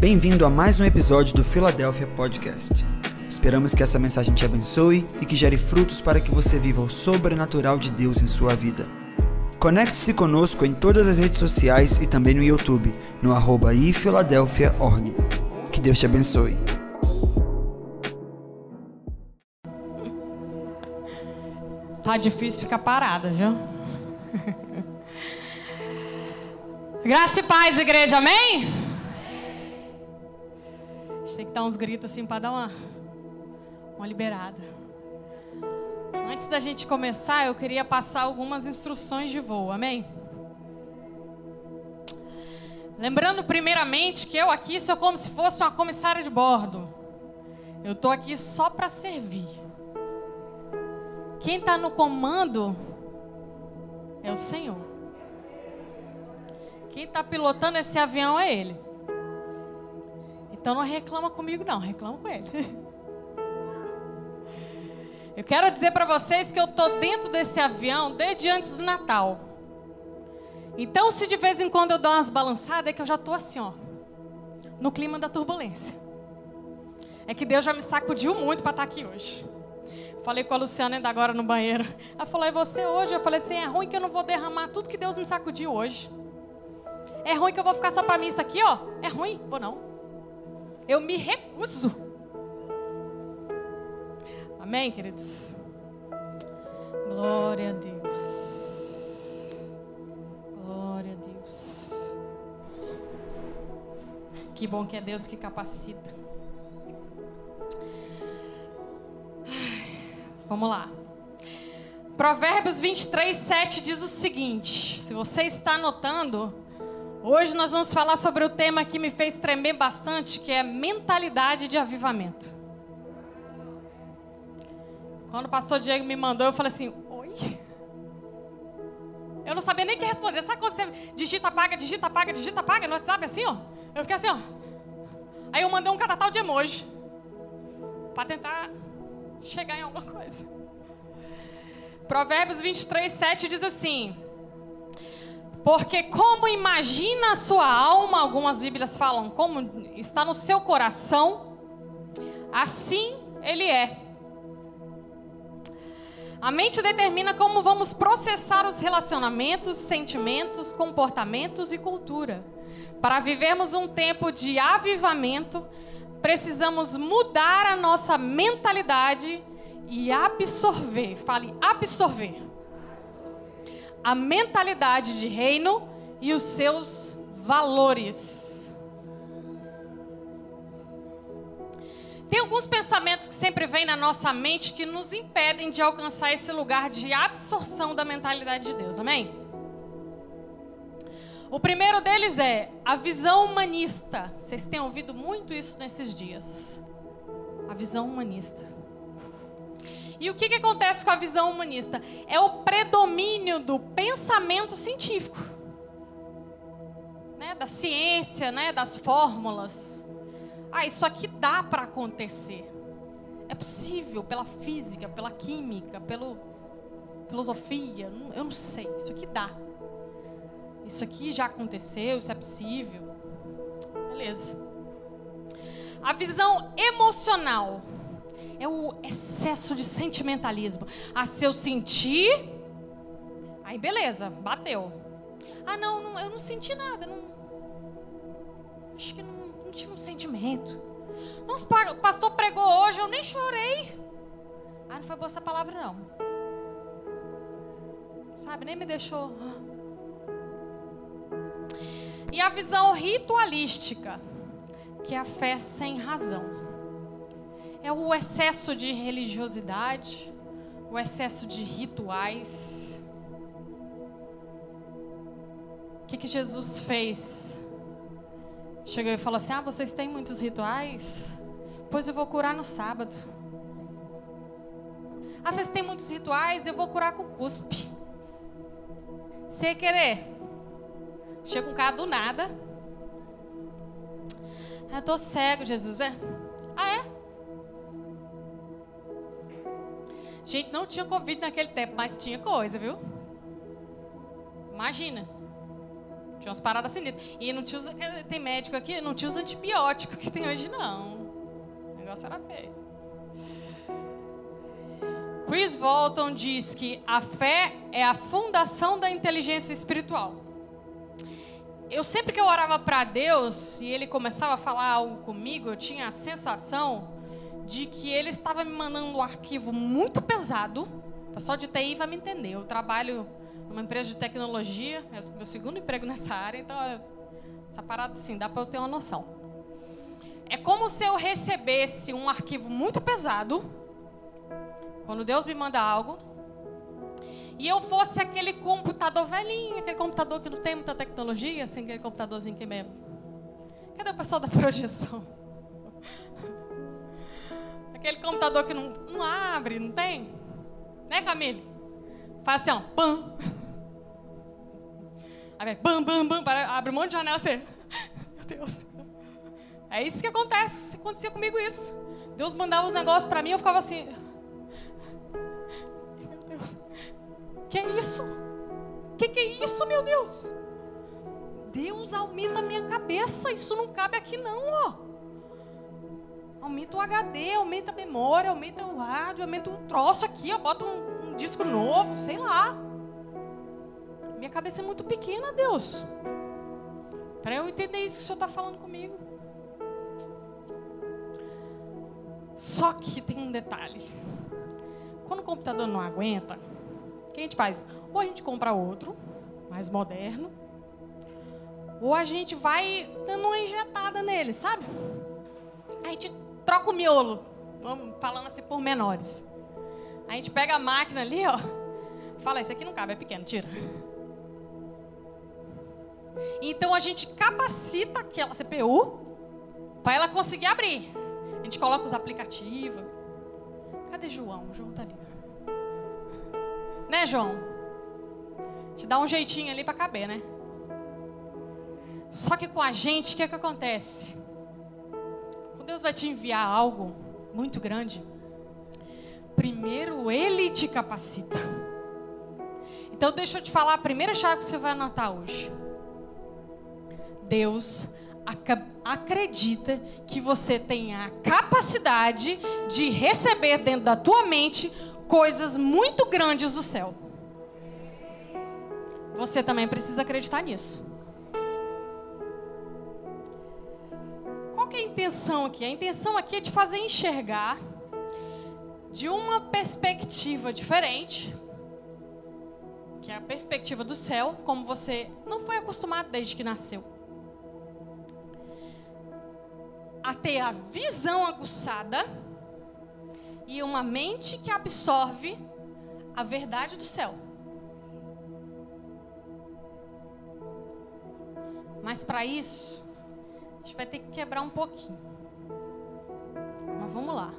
Bem-vindo a mais um episódio do Philadelphia Podcast. Esperamos que essa mensagem te abençoe e que gere frutos para que você viva o sobrenatural de Deus em sua vida. Conecte-se conosco em todas as redes sociais e também no YouTube, no arroba ifiladelphia.org. Que Deus te abençoe. Tá difícil ficar parada, viu? Graça e paz, igreja, amém? Gente tem que dar uns gritos assim para dar uma, uma liberada. Antes da gente começar, eu queria passar algumas instruções de voo, amém? Lembrando primeiramente que eu aqui sou como se fosse uma comissária de bordo. Eu estou aqui só para servir. Quem está no comando é o Senhor. Quem está pilotando esse avião é Ele. Então não reclama comigo, não, reclama com Ele. Eu quero dizer para vocês que eu estou dentro desse avião desde antes do Natal. Então, se de vez em quando eu dou umas balançadas, é que eu já estou assim, ó, no clima da turbulência. É que Deus já me sacudiu muito para estar tá aqui hoje. Falei com a Luciana ainda agora no banheiro. Ela falou: é você hoje? Eu falei assim: é ruim que eu não vou derramar tudo que Deus me sacudiu hoje. É ruim que eu vou ficar só para mim isso aqui, ó. É ruim? Vou não. Eu me recuso. Amém, queridos? Glória a Deus. Glória a Deus. Que bom que é Deus que capacita. Vamos lá. Provérbios 23, 7 diz o seguinte: se você está anotando, hoje nós vamos falar sobre o tema que me fez tremer bastante, que é mentalidade de avivamento. Quando o pastor Diego me mandou, eu falei assim: Oi? Eu não sabia nem o que responder. Sabe quando você digita, apaga, digita, apaga, digita, apaga no WhatsApp assim, ó? Eu fiquei assim, ó. Aí eu mandei um catatal de emoji. Para tentar chegar em alguma coisa. Provérbios 23, 7 diz assim: Porque como imagina a sua alma, algumas Bíblias falam, como está no seu coração, assim ele é. A mente determina como vamos processar os relacionamentos, sentimentos, comportamentos e cultura. Para vivermos um tempo de avivamento, precisamos mudar a nossa mentalidade e absorver, fale absorver, a mentalidade de reino e os seus valores. Tem alguns pensamentos que sempre vêm na nossa mente que nos impedem de alcançar esse lugar de absorção da mentalidade de Deus, amém? O primeiro deles é a visão humanista. Vocês têm ouvido muito isso nesses dias. A visão humanista. E o que, que acontece com a visão humanista? É o predomínio do pensamento científico, né? da ciência, né? das fórmulas. Ah, isso aqui dá para acontecer. É possível pela física, pela química, pela filosofia. Eu não sei. Isso aqui dá. Isso aqui já aconteceu, isso é possível. Beleza. A visão emocional é o excesso de sentimentalismo. Ah, se eu sentir, aí beleza, bateu. Ah, não, não eu não senti nada, não, acho que não, não tive um sentimento. Nossa, o pastor pregou hoje, eu nem chorei. Ah, não foi boa essa palavra não. Sabe, nem me deixou. E a visão ritualística, que é a fé sem razão. É o excesso de religiosidade, o excesso de rituais. O que, que Jesus fez? Chegou e falou assim: Ah, vocês têm muitos rituais? Pois eu vou curar no sábado. Ah, vocês têm muitos rituais? Eu vou curar com cuspe. Você querer? Chega um cara do nada. Eu tô cego, Jesus. É? Ah, é? Gente, não tinha Covid naquele tempo, mas tinha coisa, viu? Imagina. Tinha umas paradas sinistras. E não tinha os, eh, tem médico aqui, não tinha os antibióticos que tem hoje, não. O negócio era feio. Chris Walton diz que a fé é a fundação da inteligência espiritual. Eu sempre que eu orava para Deus e ele começava a falar algo comigo, eu tinha a sensação de que ele estava me mandando um arquivo muito pesado. O pessoal de TI vai me entender. Eu trabalho numa empresa de tecnologia, é o meu segundo emprego nessa área, então essa parada assim, dá para eu ter uma noção. É como se eu recebesse um arquivo muito pesado, quando Deus me manda algo, e eu fosse aquele computador velhinho, aquele computador que não tem muita tecnologia, assim, aquele computadorzinho que mesmo. Cadê o pessoal da projeção? Aquele computador que não, não abre, não tem? Né, Camille? Faz assim, ó, pam. Aí vai, bam, bam, bam, abre um monte de janela assim. Meu Deus. É isso que acontece. Acontecia comigo isso. Deus mandava os negócios para mim, eu ficava assim. Meu Deus. Que é isso? Que que é isso, meu Deus? Deus aumenta a minha cabeça. Isso não cabe aqui não, ó. Aumenta o HD, aumenta a memória, aumenta o rádio, aumenta o troço aqui, ó, bota um, um disco novo, sei lá. Minha cabeça é muito pequena, Deus. Para eu entender isso que o Senhor está falando comigo. Só que tem um detalhe. Quando o computador não aguenta, o que a gente faz? Ou a gente compra outro, mais moderno, ou a gente vai dando uma injetada nele, sabe? A gente troca o miolo, vamos falando assim por menores. A gente pega a máquina ali, ó, fala, esse aqui não cabe, é pequeno, tira. Então a gente capacita aquela CPU para ela conseguir abrir. A gente coloca os aplicativos. Cadê João? O João tá ali. Né, João? Te dá um jeitinho ali para caber, né? Só que com a gente, o que, é que acontece? Deus vai te enviar algo muito grande, primeiro Ele te capacita. Então, deixa eu te falar a primeira chave que você vai anotar hoje. Deus acredita que você tem a capacidade de receber dentro da tua mente coisas muito grandes do céu. Você também precisa acreditar nisso. Qual é a intenção aqui? A intenção aqui é te fazer enxergar de uma perspectiva diferente, que é a perspectiva do céu, como você não foi acostumado desde que nasceu. a ter a visão aguçada e uma mente que absorve a verdade do céu. Mas para isso, a gente vai ter que quebrar um pouquinho. Mas vamos lá.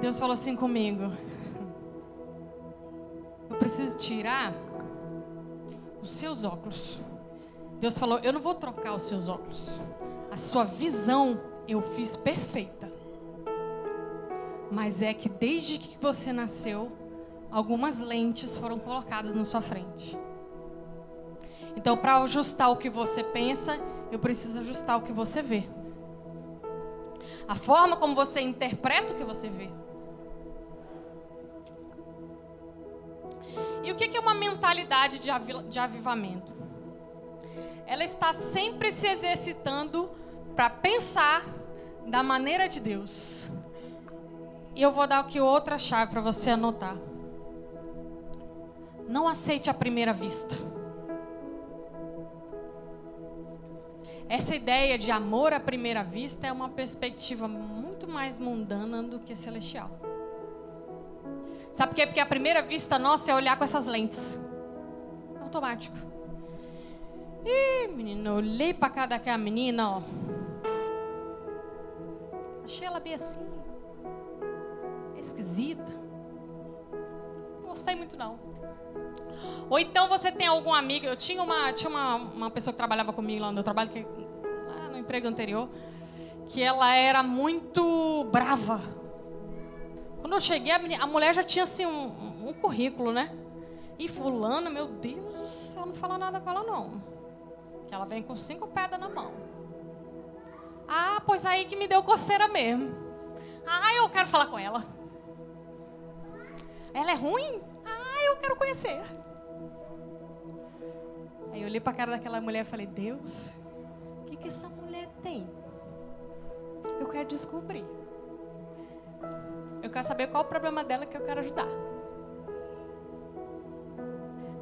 Deus falou assim comigo. Eu preciso tirar os seus óculos. Deus falou: Eu não vou trocar os seus óculos. A sua visão eu fiz perfeita. Mas é que desde que você nasceu, algumas lentes foram colocadas na sua frente. Então, para ajustar o que você pensa, eu preciso ajustar o que você vê. A forma como você interpreta o que você vê. E o que é uma mentalidade de avivamento? ela está sempre se exercitando para pensar da maneira de Deus. E eu vou dar aqui outra chave para você anotar. Não aceite a primeira vista. Essa ideia de amor à primeira vista é uma perspectiva muito mais mundana do que celestial. Sabe por quê? Porque a primeira vista nossa é olhar com essas lentes. Automático. Ih, menina, eu olhei pra cá daquela menina, ó. Achei ela bem assim. Esquisita. Não gostei muito, não. Ou então você tem algum amigo. Eu tinha uma, tinha uma, uma pessoa que trabalhava comigo lá no meu trabalho, que, lá no emprego anterior, que ela era muito brava. Quando eu cheguei, a, menina, a mulher já tinha assim um, um currículo, né? E fulana, meu Deus do céu, não fala nada com ela não. Que ela vem com cinco pedras na mão. Ah, pois aí que me deu coceira mesmo. Ah, eu quero falar com ela. Ela é ruim? Ah, eu quero conhecer. Aí eu olhei para a cara daquela mulher e falei: Deus, o que, que essa mulher tem? Eu quero descobrir. Eu quero saber qual o problema dela que eu quero ajudar.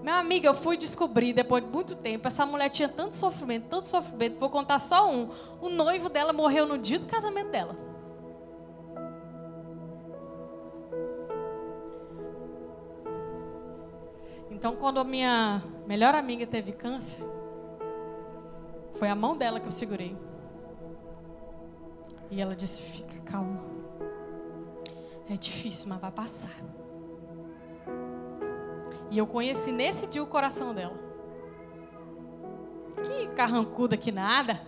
Meu amigo, eu fui descobrir depois de muito tempo. Essa mulher tinha tanto sofrimento, tanto sofrimento. Vou contar só um. O noivo dela morreu no dia do casamento dela. Então, quando a minha melhor amiga teve câncer, foi a mão dela que eu segurei. E ela disse: Fica calma. É difícil, mas vai passar. E eu conheci nesse dia o coração dela. Que carrancuda que nada.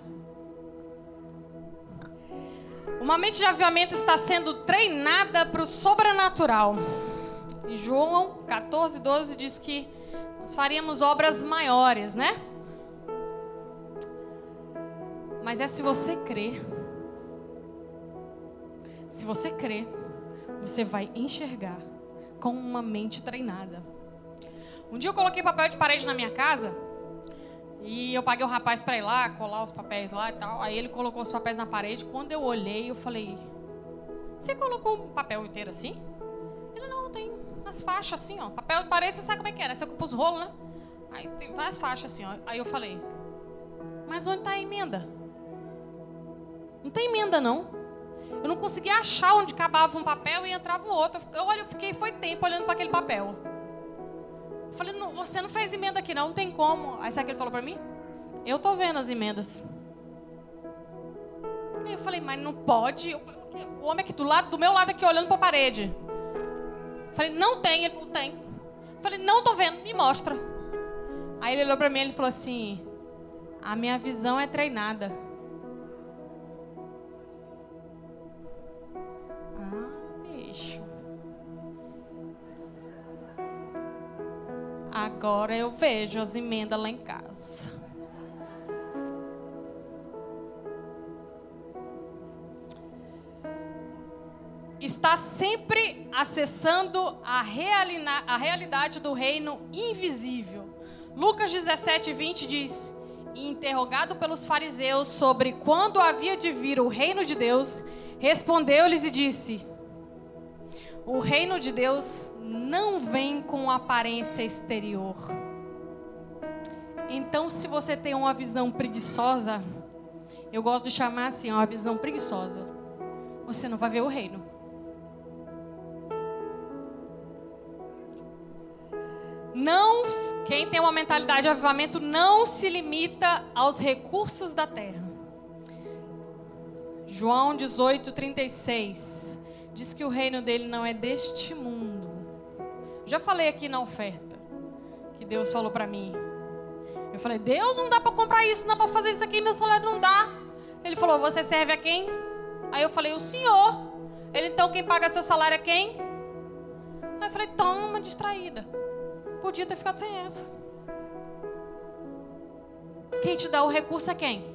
Uma mente de avivamento está sendo treinada para o sobrenatural. E João 14, 12 diz que nós faríamos obras maiores, né? Mas é se você crer. Se você crer, você vai enxergar com uma mente treinada. Um dia eu coloquei papel de parede na minha casa e eu paguei o rapaz para ir lá, colar os papéis lá e tal. Aí ele colocou os papéis na parede. Quando eu olhei, eu falei: Você colocou um papel inteiro assim? Ele não, tem umas faixas assim, ó. Papel de parede, você sabe como é que é, né? Você ocupa os rolos, né? Aí tem várias faixas assim, ó. Aí eu falei: Mas onde está a emenda? Não tem emenda, não. Eu não conseguia achar onde acabava um papel e entrava o outro. Eu, eu fiquei, foi tempo olhando para aquele papel. Eu falei, não, você não fez emenda aqui não, não tem como. Aí sabe o que ele falou para mim? Eu tô vendo as emendas. Aí eu falei, mas não pode. O homem aqui do lado, do meu lado aqui, olhando para a parede. Falei, não tem. Ele falou, tem. Falei, não tô vendo, me mostra. Aí ele olhou para mim e falou assim, a minha visão é treinada. Agora eu vejo as emendas lá em casa. Está sempre acessando a, a realidade do reino invisível. Lucas 17, 20 diz: interrogado pelos fariseus sobre quando havia de vir o reino de Deus, respondeu-lhes e disse: O reino de Deus não vem com aparência exterior. Então, se você tem uma visão preguiçosa, eu gosto de chamar assim, uma visão preguiçosa, você não vai ver o reino. Não, quem tem uma mentalidade de avivamento não se limita aos recursos da terra. João 18, 36 diz que o reino dele não é deste mundo. Já falei aqui na oferta que Deus falou para mim. Eu falei: "Deus, não dá para comprar isso, não dá para fazer isso aqui, meu salário não dá". Ele falou: "Você serve a quem?" Aí eu falei: "O Senhor". Ele: "Então quem paga seu salário é quem?" Aí eu falei: "Toma, distraída. Podia ter ficado sem essa". Quem te dá o recurso é quem?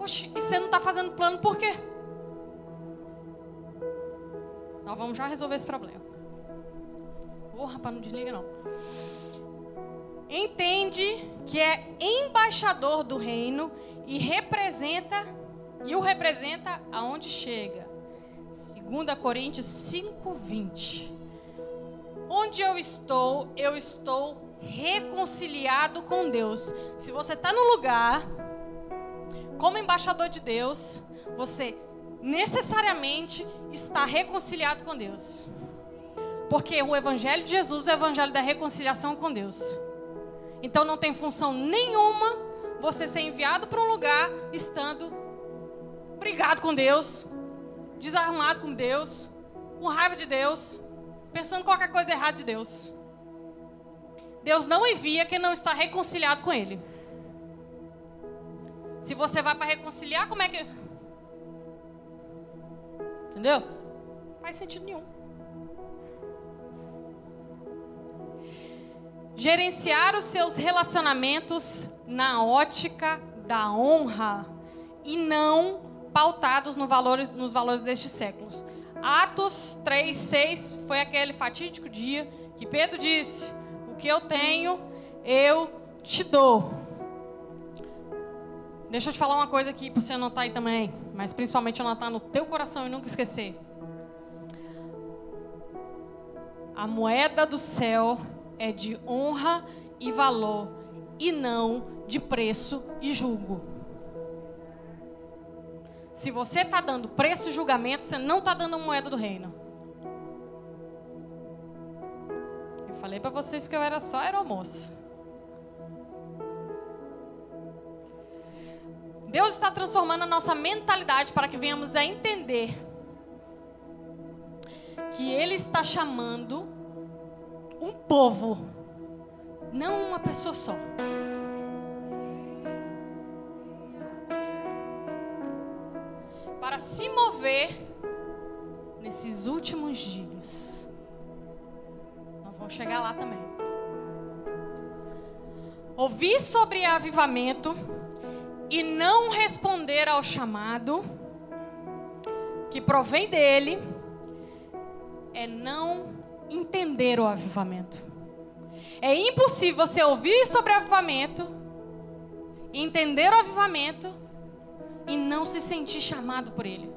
Oxe, e você não está fazendo plano por quê? Nós vamos já resolver esse problema. Ô, oh, rapaz, não desliga não. Entende que é embaixador do reino e representa e o representa aonde chega. 2 Coríntios 5:20. Onde eu estou, eu estou reconciliado com Deus. Se você está no lugar como embaixador de Deus, você necessariamente está reconciliado com Deus. Porque o Evangelho de Jesus é o Evangelho da reconciliação com Deus. Então não tem função nenhuma você ser enviado para um lugar estando brigado com Deus, desarrumado com Deus, com raiva de Deus, pensando qualquer coisa errada de Deus. Deus não envia quem não está reconciliado com Ele. Se você vai para reconciliar, como é que. Entendeu? Não faz sentido nenhum. Gerenciar os seus relacionamentos na ótica da honra e não pautados no valores, nos valores deste século. Atos 3, 6 foi aquele fatídico dia que Pedro disse: O que eu tenho, eu te dou. Deixa eu te falar uma coisa aqui para você anotar aí também, mas principalmente anotar no teu coração e nunca esquecer. A moeda do céu é de honra e valor e não de preço e julgo. Se você está dando preço e julgamento, você não está dando moeda do reino. Eu falei para vocês que eu era só aeromoço. Deus está transformando a nossa mentalidade para que venhamos a entender que Ele está chamando um povo, não uma pessoa só. Últimos dias. Nós vamos chegar lá também. Ouvir sobre avivamento e não responder ao chamado que provém dele é não entender o avivamento. É impossível você ouvir sobre avivamento, entender o avivamento e não se sentir chamado por ele.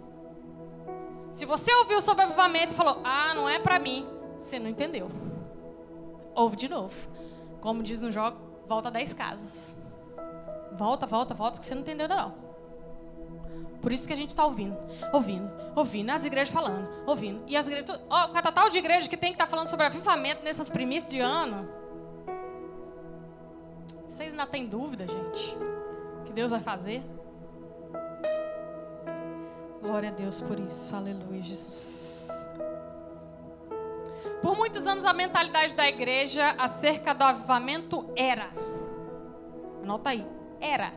Se você ouviu sobre avivamento e falou: "Ah, não é para mim", você não entendeu. Ouve de novo. Como diz no jogo, volta 10 casas. Volta, volta, volta, que você não entendeu não. Por isso que a gente está ouvindo, ouvindo, ouvindo, as igrejas falando, ouvindo. E as igrejas. Ó, oh, cada tal de igreja que tem que estar tá falando sobre avivamento nessas primícias de ano. Vocês ainda têm dúvida, gente? Que Deus vai fazer? Glória a Deus por isso. Aleluia, Jesus. Por muitos anos a mentalidade da igreja acerca do avivamento era. Anota aí era.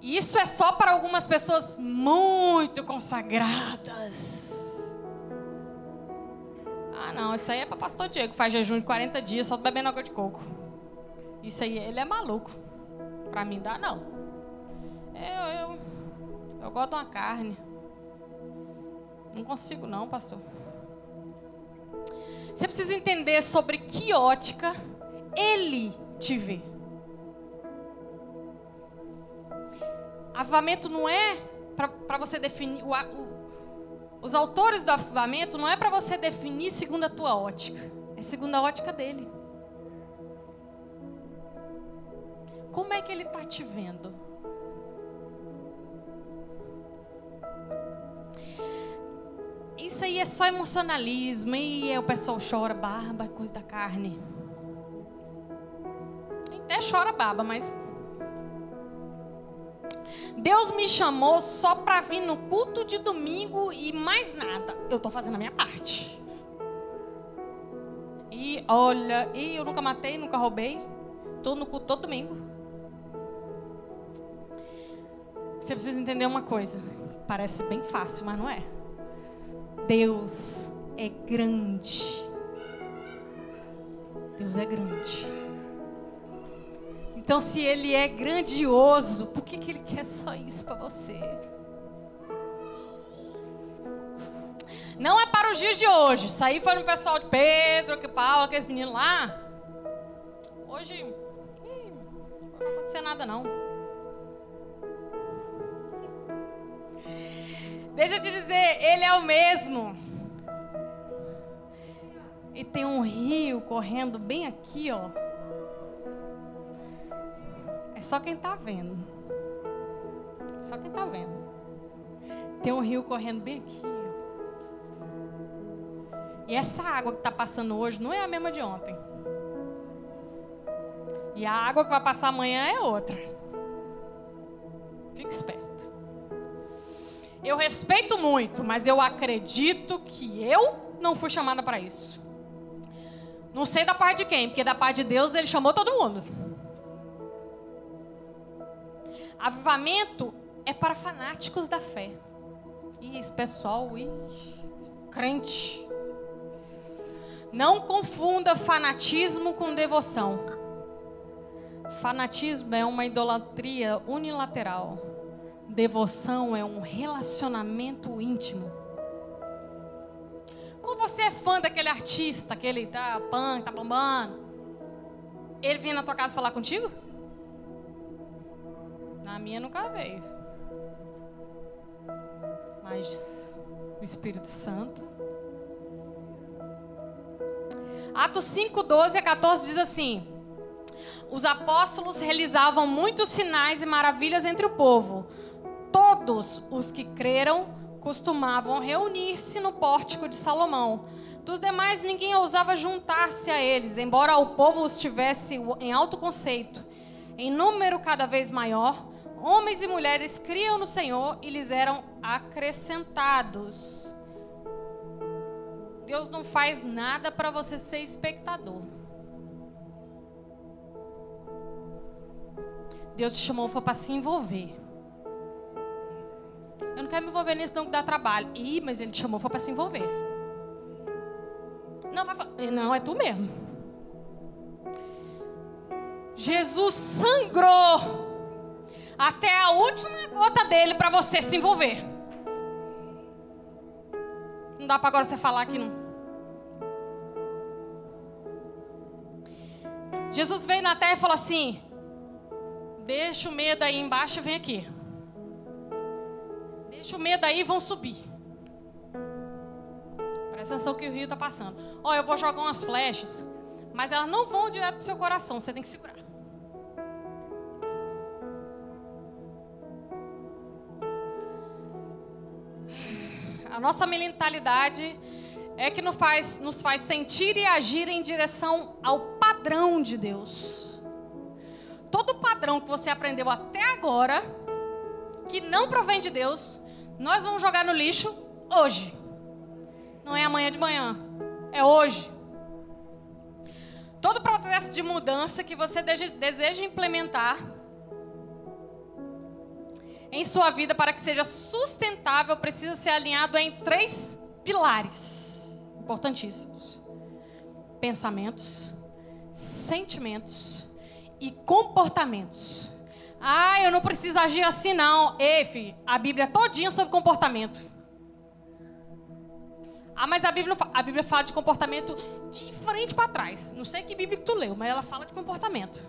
E isso é só para algumas pessoas muito consagradas. Ah, não, isso aí é para pastor Diego, que faz jejum de 40 dias só bebendo água de coco. Isso aí, ele é maluco. Para mim dá não. Eu, eu, gosto de uma carne. Não consigo não, pastor. Você precisa entender sobre que ótica ele te vê. Avivamento não é para você definir. O, o, os autores do avivamento não é para você definir segundo a tua ótica. É segundo a ótica dele. Como é que ele está te vendo? Isso aí é só emocionalismo. E o pessoal chora, barba, coisa da carne. Até chora baba, mas Deus me chamou só para vir no culto de domingo e mais nada. Eu estou fazendo a minha parte. E olha, e eu nunca matei, nunca roubei. Estou no culto todo domingo. Você precisa entender uma coisa. Parece bem fácil, mas não é. Deus é grande. Deus é grande. Então, se ele é grandioso, por que, que ele quer só isso para você? Não é para os dias de hoje. Isso aí foi no pessoal de Pedro, que Paulo, aqueles meninos lá. Hoje, não vai acontecer nada não. Deixa eu te dizer, ele é o mesmo. E tem um rio correndo bem aqui, ó só quem está vendo. Só quem está vendo. Tem um rio correndo bem aqui. E essa água que está passando hoje não é a mesma de ontem. E a água que vai passar amanhã é outra. Fique esperto. Eu respeito muito, mas eu acredito que eu não fui chamada para isso. Não sei da parte de quem, porque da parte de Deus ele chamou todo mundo. Avivamento é para fanáticos da fé. E esse pessoal, ih, crente. Não confunda fanatismo com devoção. Fanatismo é uma idolatria unilateral. Devoção é um relacionamento íntimo. Como você é fã daquele artista, aquele tá pan, tá bombando, ele vinha na tua casa falar contigo? Na minha nunca veio. Mas o Espírito Santo. Atos 5, 12 a 14 diz assim: Os apóstolos realizavam muitos sinais e maravilhas entre o povo. Todos os que creram costumavam reunir-se no pórtico de Salomão. Dos demais, ninguém ousava juntar-se a eles, embora o povo os tivesse em alto conceito. Em número cada vez maior, homens e mulheres criam no Senhor e lhes eram acrescentados. Deus não faz nada para você ser espectador. Deus te chamou para se envolver. Eu não quero me envolver nisso não que dá trabalho. Ih, mas ele te chamou foi para se envolver. Não, vai, não, é tu mesmo. Jesus sangrou até a última gota dele para você se envolver. Não dá para agora você falar que não. Jesus veio na terra e falou assim: Deixa o medo aí embaixo e vem aqui. Deixa o medo aí e vão subir. Presta atenção que o rio está passando. Ó, oh, eu vou jogar umas flechas, mas elas não vão direto pro seu coração, você tem que segurar. A nossa mentalidade é que nos faz, nos faz sentir e agir em direção ao padrão de Deus. Todo padrão que você aprendeu até agora, que não provém de Deus, nós vamos jogar no lixo hoje. Não é amanhã de manhã, é hoje. Todo processo de mudança que você deseja implementar em sua vida para que seja sustentável precisa ser alinhado em três pilares importantíssimos: pensamentos, sentimentos e comportamentos. Ah, eu não preciso agir assim não. Ei, a Bíblia é todinha sobre comportamento. Ah, mas a Bíblia, a Bíblia fala de comportamento de frente para trás. Não sei que Bíblia que tu leu, mas ela fala de comportamento.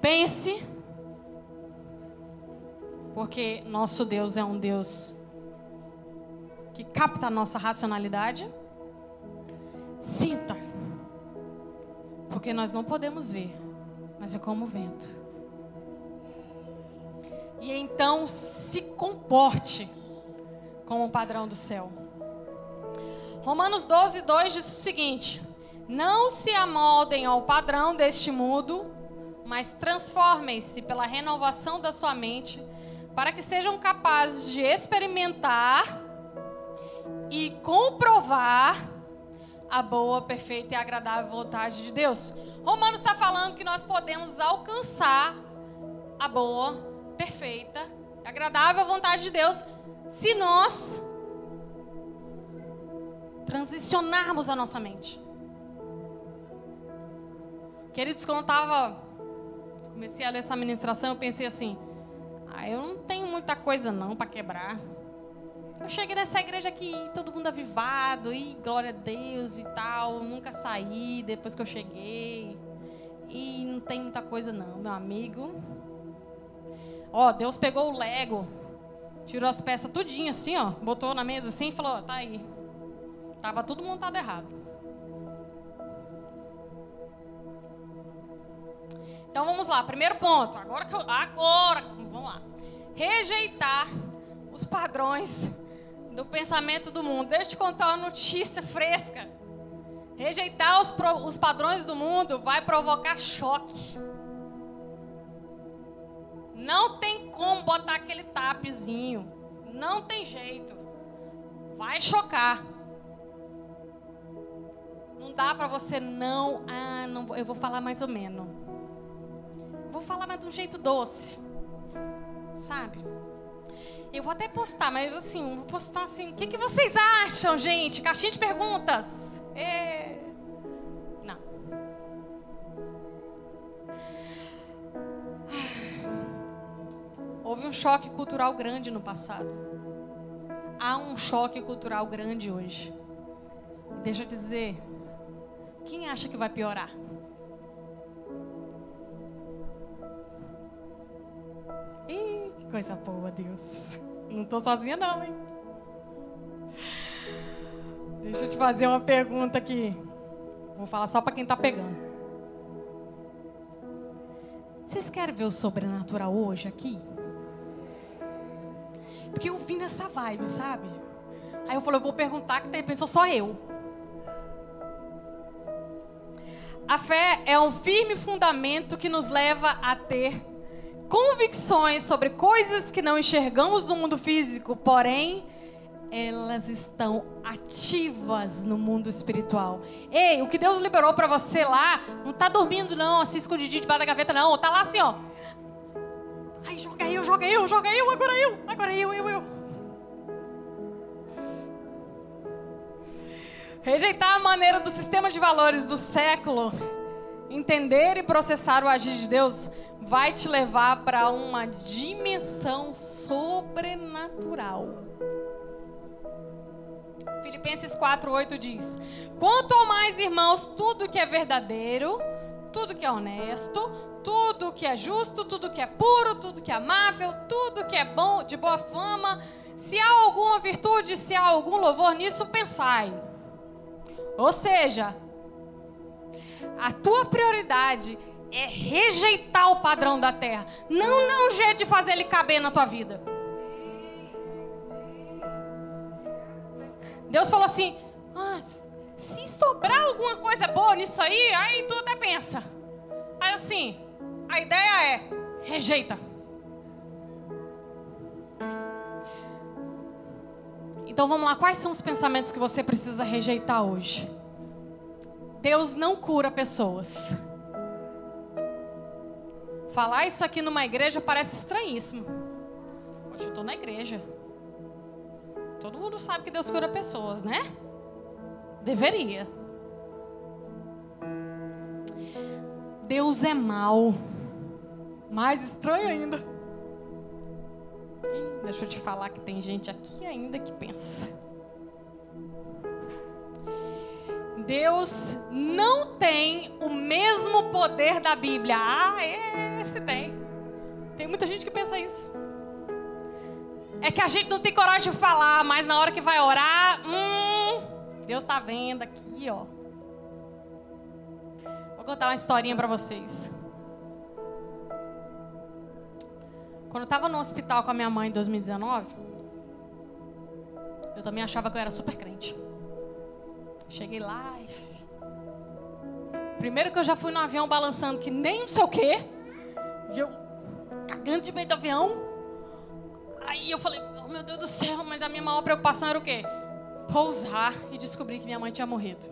Pense porque nosso Deus é um Deus que capta a nossa racionalidade. Sinta. Porque nós não podemos ver, mas é como o vento. E então se comporte como um padrão do céu. Romanos 12, 2 diz o seguinte: Não se amoldem ao padrão deste mundo, mas transformem-se pela renovação da sua mente para que sejam capazes de experimentar e comprovar a boa, perfeita e agradável vontade de Deus. Romanos está falando que nós podemos alcançar a boa, perfeita e agradável vontade de Deus se nós transicionarmos a nossa mente. Queridos, quando eu estava comecei a ler essa ministração, eu pensei assim: ah, eu não tenho muita coisa não para quebrar. Eu cheguei nessa igreja aqui, todo mundo avivado, e glória a Deus e tal. Nunca saí depois que eu cheguei. E não tem muita coisa não, meu amigo. Ó, Deus pegou o Lego, tirou as peças tudinho assim, ó, botou na mesa assim e falou, ó, tá aí. Tava tudo montado errado. Então vamos lá, primeiro ponto. Agora que eu, agora, vamos lá. Rejeitar os padrões do pensamento do mundo. Deixa eu te contar uma notícia fresca. Rejeitar os, os padrões do mundo vai provocar choque. Não tem como botar aquele tapezinho. Não tem jeito. Vai chocar. Não dá para você não, ah, não, eu vou falar mais ou menos. Vou falar mais de um jeito doce. Sabe? Eu vou até postar, mas assim, vou postar assim. O que, que vocês acham, gente? Caixinha de perguntas. É... Não. Houve um choque cultural grande no passado. Há um choque cultural grande hoje. Deixa eu dizer, quem acha que vai piorar? Ih, coisa boa, Deus. Não tô sozinha não, hein? Deixa eu te fazer uma pergunta aqui. Vou falar só para quem tá pegando. Vocês querem ver o sobrenatural hoje aqui? Porque eu vim nessa vibe, sabe? Aí eu falei, eu vou perguntar que de repente sou só eu. A fé é um firme fundamento que nos leva a ter convicções sobre coisas que não enxergamos no mundo físico, porém elas estão ativas no mundo espiritual. Ei, o que Deus liberou para você lá, não tá dormindo não, assim escondidinho debaixo da gaveta não, tá lá assim, ó. Ai, joga eu, joga eu, joga eu, agora eu, agora eu, eu, eu. Rejeitar a maneira do sistema de valores do século, entender e processar o agir de Deus, vai te levar para uma dimensão sobrenatural. Filipenses 4:8 diz: Quanto ao mais, irmãos, tudo que é verdadeiro, tudo que é honesto, tudo que é justo, tudo que é puro, tudo que é amável, tudo que é bom, de boa fama, se há alguma virtude, se há algum louvor nisso, pensai. Ou seja, a tua prioridade é rejeitar o padrão da terra. Não não jeito de fazer ele caber na tua vida. Deus falou assim: ah, se sobrar alguma coisa boa nisso aí, aí tu até pensa. Aí assim, a ideia é rejeita. Então vamos lá, quais são os pensamentos que você precisa rejeitar hoje? Deus não cura pessoas. Falar isso aqui numa igreja parece estranhíssimo. Poxa, eu estou na igreja. Todo mundo sabe que Deus cura pessoas, né? Deveria. Deus é mau. Mais estranho ainda. Deixa eu te falar que tem gente aqui ainda que pensa. Deus não tem o mesmo poder da Bíblia. Ah, esse tem. Tem muita gente que pensa isso. É que a gente não tem coragem de falar, mas na hora que vai orar, hum, Deus está vendo aqui, ó. Vou contar uma historinha para vocês. Quando eu estava no hospital com a minha mãe em 2019, eu também achava que eu era super crente. Cheguei lá e... Primeiro que eu já fui no avião balançando que nem não sei o quê. E eu cagando de medo do avião. Aí eu falei, oh meu Deus do céu, mas a minha maior preocupação era o quê? Pousar e descobrir que minha mãe tinha morrido.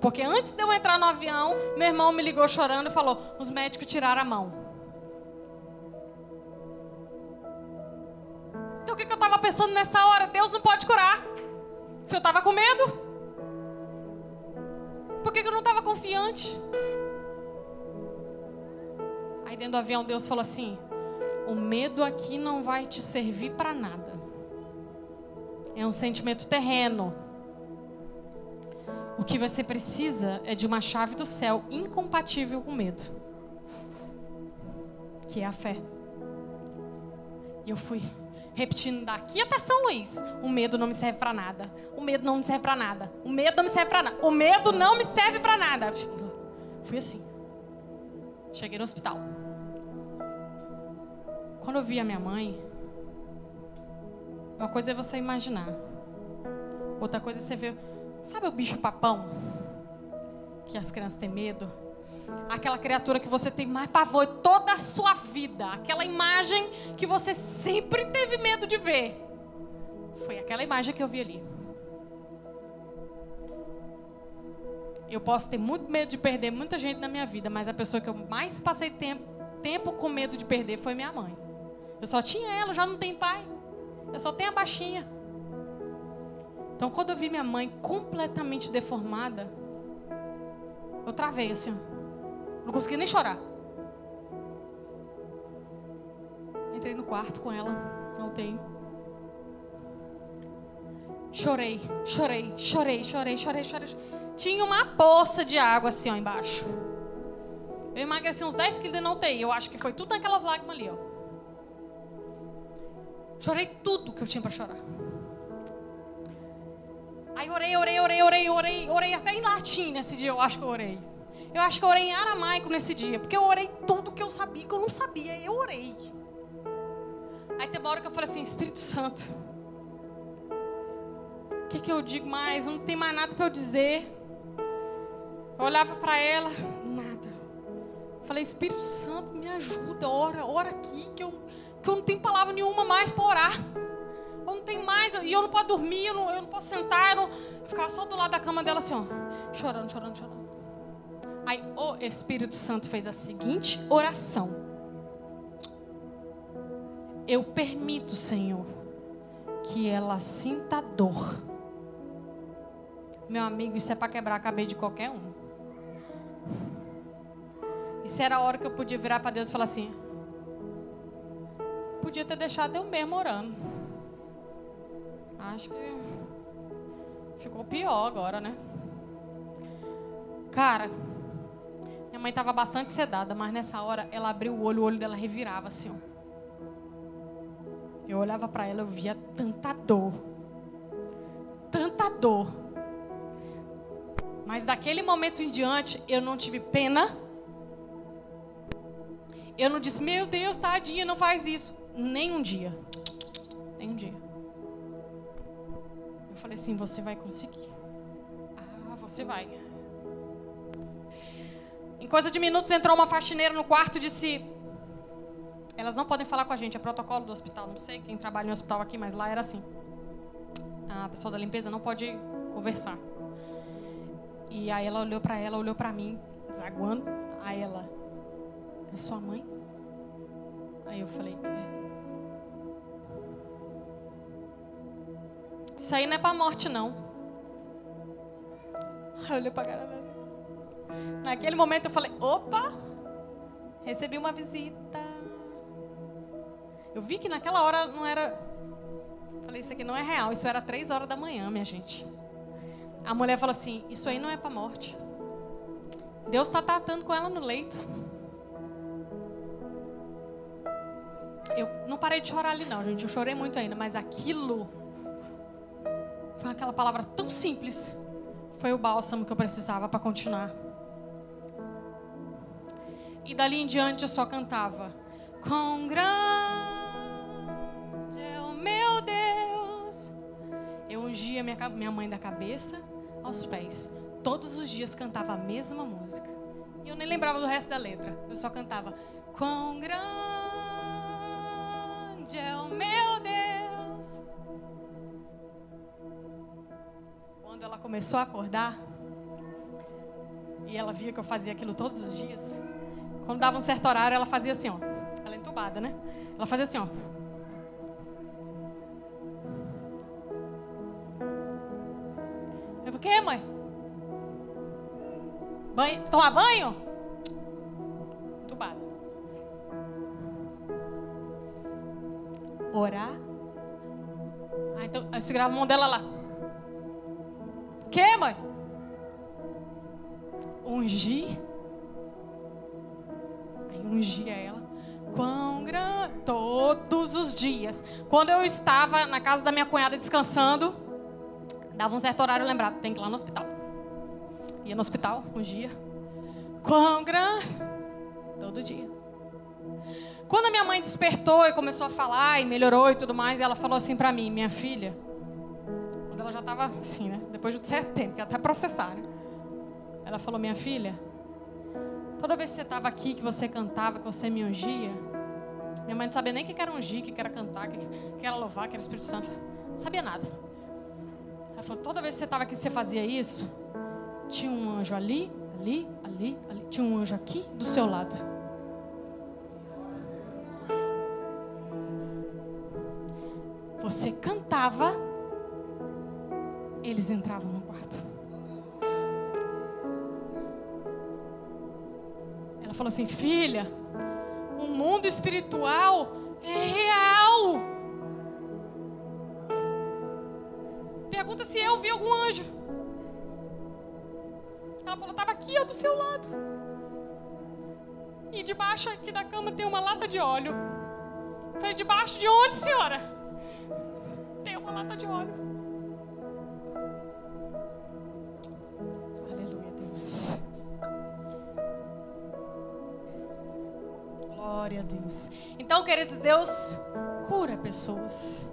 Porque antes de eu entrar no avião, meu irmão me ligou chorando e falou: os médicos tiraram a mão. Então o que, que eu estava pensando nessa hora? Deus não pode curar. Se eu estava com medo. Por que, que eu não estava confiante? Aí dentro do avião Deus falou assim: o medo aqui não vai te servir para nada. É um sentimento terreno. O que você precisa é de uma chave do céu incompatível com medo, que é a fé. E eu fui repetindo daqui até São Luís. O medo não me serve para nada. O medo não me serve para nada. O medo não me serve para nada. O medo não me serve para nada. Fui assim. Cheguei no hospital. Quando eu vi a minha mãe, uma coisa é você imaginar. Outra coisa é você ver, sabe o bicho papão? Que as crianças têm medo? Aquela criatura que você tem mais pavor toda a sua vida, aquela imagem que você sempre teve medo de ver. Foi aquela imagem que eu vi ali. Eu posso ter muito medo de perder muita gente na minha vida, mas a pessoa que eu mais passei tempo, tempo com medo de perder foi minha mãe. Eu só tinha ela, já não tem pai. Eu só tenho a baixinha. Então, quando eu vi minha mãe completamente deformada, eu travei assim. Não consegui nem chorar. Entrei no quarto com ela, na UTI. Chorei, chorei, chorei, chorei, chorei, chorei. Tinha uma poça de água assim, ó, embaixo. Eu emagreci uns 10 quilos na UTI. Eu acho que foi tudo naquelas lágrimas ali, ó. Chorei tudo que eu tinha para chorar. Aí orei, orei, orei, orei, orei, orei até em latim nesse dia, eu acho que eu orei. Eu acho que eu orei em aramaico nesse dia, porque eu orei tudo que eu sabia, que eu não sabia, eu orei. Aí tem uma hora que eu falei assim, Espírito Santo, o que, que eu digo mais? Não tem mais nada para eu dizer. Eu olhava para ela, nada. Falei, Espírito Santo, me ajuda, ora, ora aqui, que eu, que eu não tenho palavra nenhuma mais para orar. Eu não tenho mais, e eu não posso dormir, eu não, eu não posso sentar, eu, não, eu ficava só do lado da cama dela assim, ó, chorando, chorando, chorando. Aí o Espírito Santo fez a seguinte oração. Eu permito, Senhor, que ela sinta dor. Meu amigo, isso é para quebrar a cabeça de qualquer um. Isso era a hora que eu podia virar para Deus e falar assim: podia ter deixado eu mesmo orando. Acho que ficou pior agora, né? Cara, minha mãe estava bastante sedada, mas nessa hora ela abriu o olho, o olho dela revirava assim, ó. Eu olhava para ela, eu via tanta dor. Tanta dor. Mas daquele momento em diante, eu não tive pena. Eu não disse, meu Deus, tadinha, não faz isso. Nem um dia. Nem um dia. Eu falei assim: você vai conseguir. Ah, você vai. Em coisa de minutos entrou uma faxineira no quarto e disse: Elas não podem falar com a gente, é protocolo do hospital. Não sei quem trabalha no hospital aqui, mas lá era assim. A pessoa da limpeza não pode conversar. E aí ela olhou para ela, olhou para mim, zaguando. Aí ela: É sua mãe? Aí eu falei: É. Isso aí não é pra morte, não. Aí eu pra cara dela. Naquele momento eu falei, opa, recebi uma visita. Eu vi que naquela hora não era. Falei, isso aqui não é real. Isso era três horas da manhã, minha gente. A mulher falou assim: Isso aí não é para morte. Deus está tratando com ela no leito. Eu não parei de chorar ali, não, gente. Eu chorei muito ainda, mas aquilo foi aquela palavra tão simples. Foi o bálsamo que eu precisava para continuar. E dali em diante eu só cantava: Quão grande é o meu Deus. Eu ungia minha, minha mãe da cabeça aos pés. Todos os dias cantava a mesma música. E eu nem lembrava do resto da letra. Eu só cantava: Quão grande é o meu Deus. Quando ela começou a acordar, e ela via que eu fazia aquilo todos os dias, quando dava um certo horário, ela fazia assim, ó. Ela é entubada, né? Ela fazia assim, ó. Eu o quê, mãe? Banho, tomar banho? Entubada. Orar. Ah, então, eu segurava a mão dela lá. O quê, mãe? Ungir ungia ela. Quão grande. Todos os dias. Quando eu estava na casa da minha cunhada descansando, dava um certo horário, eu lembrava, tem que ir lá no hospital. Ia no hospital, ungia. Quão grande. Todo dia. Quando a minha mãe despertou e começou a falar e melhorou e tudo mais, ela falou assim para mim, minha filha, quando ela já estava assim, né? Depois de um certo tempo, que até processar, né? Ela falou, minha filha, Toda vez que você estava aqui, que você cantava, que você me ungia, minha mãe não sabia nem o que era ungir, o que era cantar, o que era louvar, o que era Espírito Santo. Não sabia nada. Ela falou: toda vez que você estava aqui, você fazia isso, tinha um anjo ali, ali, ali, ali. Tinha um anjo aqui do seu lado. você cantava, eles entravam no quarto. Ela falou assim: Filha, o mundo espiritual é real. Pergunta se eu vi algum anjo. Ela falou: Estava aqui, ó, do seu lado. E debaixo aqui da cama tem uma lata de óleo. Falei, debaixo de onde, senhora? Tem uma lata de óleo. Glória a Deus. Então, queridos, Deus cura pessoas.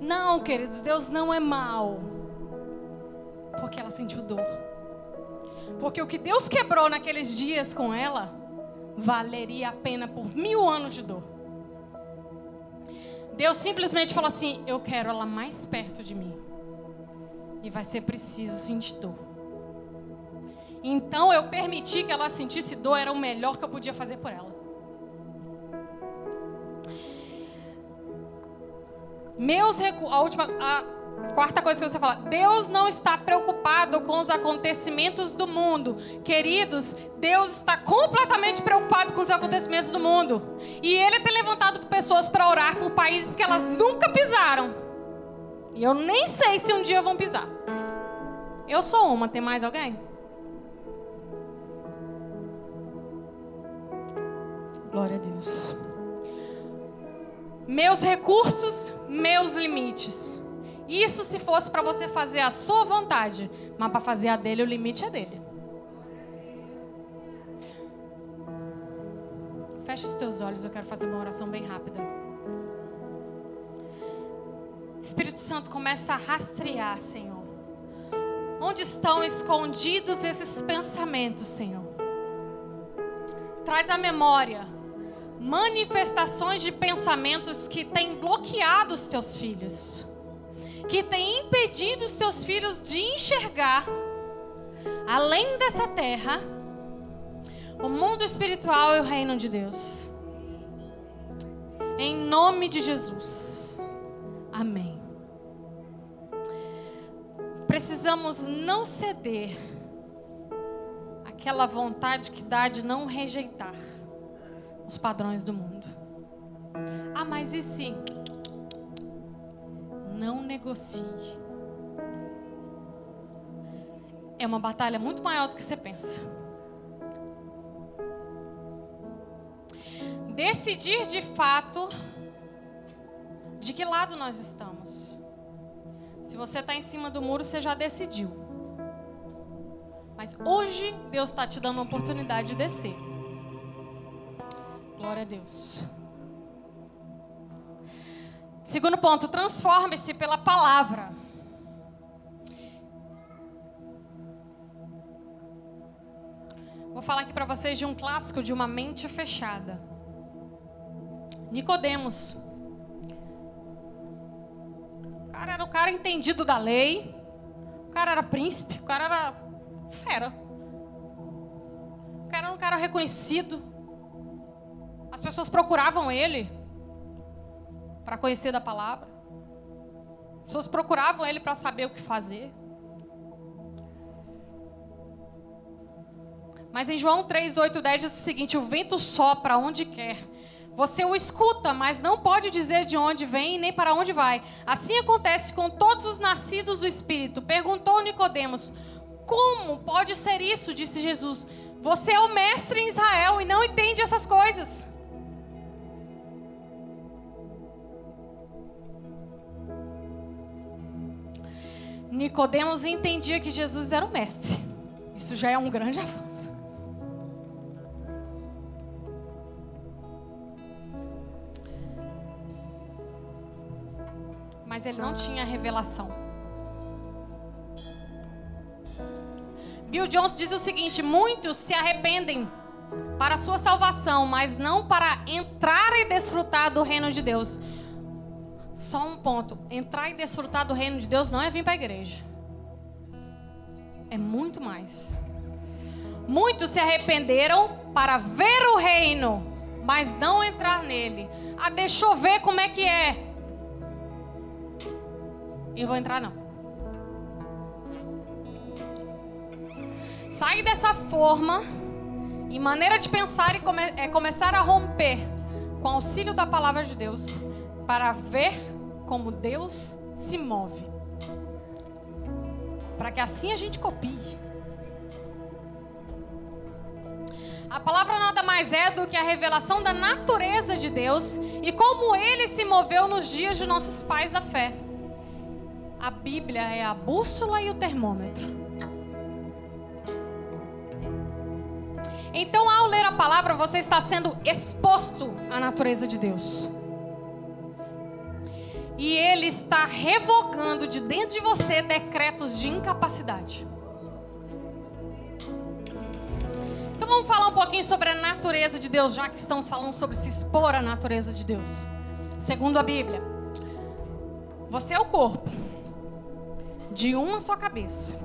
Não, queridos, Deus não é mal. Porque ela sentiu dor. Porque o que Deus quebrou naqueles dias com ela valeria a pena por mil anos de dor. Deus simplesmente falou assim: Eu quero ela mais perto de mim. E vai ser preciso sentir dor. Então eu permiti que ela sentisse dor, era o melhor que eu podia fazer por ela. Meus recursos. A última. A quarta coisa que você fala, Deus não está preocupado com os acontecimentos do mundo. Queridos, Deus está completamente preocupado com os acontecimentos do mundo. E Ele tem levantado pessoas para orar por países que elas nunca pisaram. E eu nem sei se um dia vão pisar. Eu sou uma, tem mais alguém? Glória a Deus. Meus recursos, meus limites. Isso se fosse para você fazer a sua vontade, mas para fazer a dele, o limite é dele. Feche os teus olhos, eu quero fazer uma oração bem rápida. Espírito Santo, começa a rastrear, Senhor. Onde estão escondidos esses pensamentos, Senhor? Traz à memória manifestações de pensamentos que têm bloqueado os teus filhos que tem impedido os teus filhos de enxergar, além dessa terra, o mundo espiritual e o reino de Deus. Em nome de Jesus. Amém. Precisamos não ceder àquela vontade que dá de não rejeitar os padrões do mundo. Ah, mas e se? não negocie. É uma batalha muito maior do que você pensa. Decidir de fato de que lado nós estamos. Se você está em cima do muro, você já decidiu. Mas hoje Deus está te dando uma oportunidade de descer. Glória a Deus. Segundo ponto, transforme-se pela palavra. Vou falar aqui para vocês de um clássico de uma mente fechada. Nicodemos. O cara era o cara entendido da lei. O cara era príncipe, o cara era fera. O cara era um cara reconhecido. As pessoas procuravam ele para conhecer da palavra. As pessoas procuravam ele para saber o que fazer. Mas em João 3, 8, 10 diz o seguinte: o vento sopra onde quer. Você o escuta, mas não pode dizer de onde vem nem para onde vai. Assim acontece com todos os nascidos do Espírito. Perguntou Nicodemos: Como pode ser isso? Disse Jesus. Você é o mestre em Israel e não entende essas coisas. Nicodemos entendia que Jesus era o mestre. Isso já é um grande avanço. Mas ele não tinha revelação. Bill Jones diz o seguinte: muitos se arrependem para sua salvação, mas não para entrar e desfrutar do reino de Deus. Só um ponto: entrar e desfrutar do reino de Deus não é vir para a igreja. É muito mais. Muitos se arrependeram para ver o reino, mas não entrar nele. Ah, deixa eu ver como é que é. e vou entrar não. Sai dessa forma e maneira de pensar e come é começar a romper com auxílio da palavra de Deus para ver como Deus se move. Para que assim a gente copie. A palavra nada mais é do que a revelação da natureza de Deus e como ele se moveu nos dias de nossos pais da fé. A Bíblia é a bússola e o termômetro. Então, ao ler a palavra, você está sendo exposto à natureza de Deus. E Ele está revogando de dentro de você decretos de incapacidade. Então vamos falar um pouquinho sobre a natureza de Deus, já que estamos falando sobre se expor à natureza de Deus. Segundo a Bíblia, você é o corpo de uma só cabeça.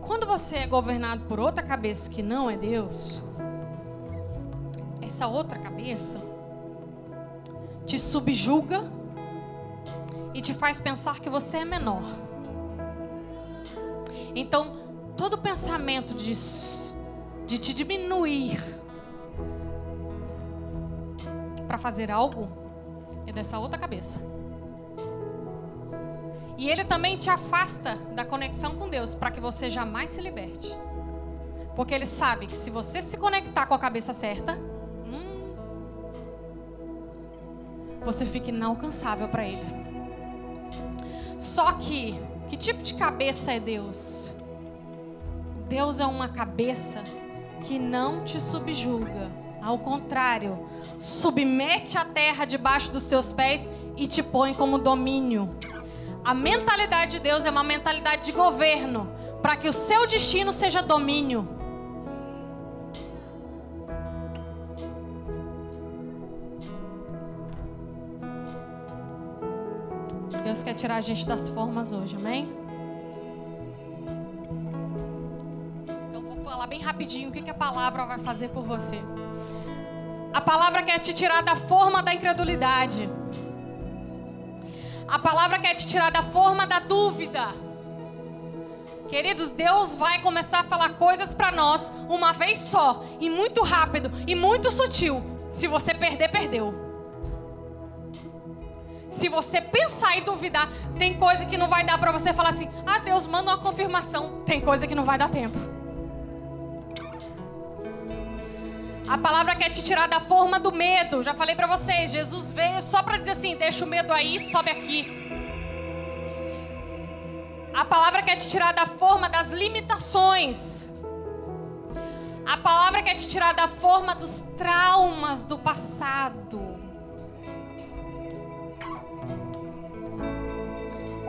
Quando você é governado por outra cabeça que não é Deus, essa outra cabeça te subjuga e te faz pensar que você é menor. Então, todo pensamento de, de te diminuir para fazer algo é dessa outra cabeça. E ele também te afasta da conexão com Deus para que você jamais se liberte. Porque ele sabe que se você se conectar com a cabeça certa, você fica inalcançável para ele. Só que, que tipo de cabeça é Deus? Deus é uma cabeça que não te subjuga. Ao contrário, submete a terra debaixo dos seus pés e te põe como domínio. A mentalidade de Deus é uma mentalidade de governo, para que o seu destino seja domínio. Deus quer tirar a gente das formas hoje, amém? Então vou falar bem rapidinho o que, que a palavra vai fazer por você. A palavra quer te tirar da forma da incredulidade. A palavra quer te tirar da forma da dúvida. Queridos, Deus vai começar a falar coisas para nós uma vez só, e muito rápido, e muito sutil. Se você perder, perdeu. Se você pensar e duvidar, tem coisa que não vai dar para você falar assim: "Ah, Deus manda uma confirmação". Tem coisa que não vai dar tempo. A palavra quer te tirar da forma do medo. Já falei para vocês, Jesus veio só para dizer assim: deixa o medo aí, sobe aqui. A palavra quer te tirar da forma das limitações. A palavra quer te tirar da forma dos traumas do passado.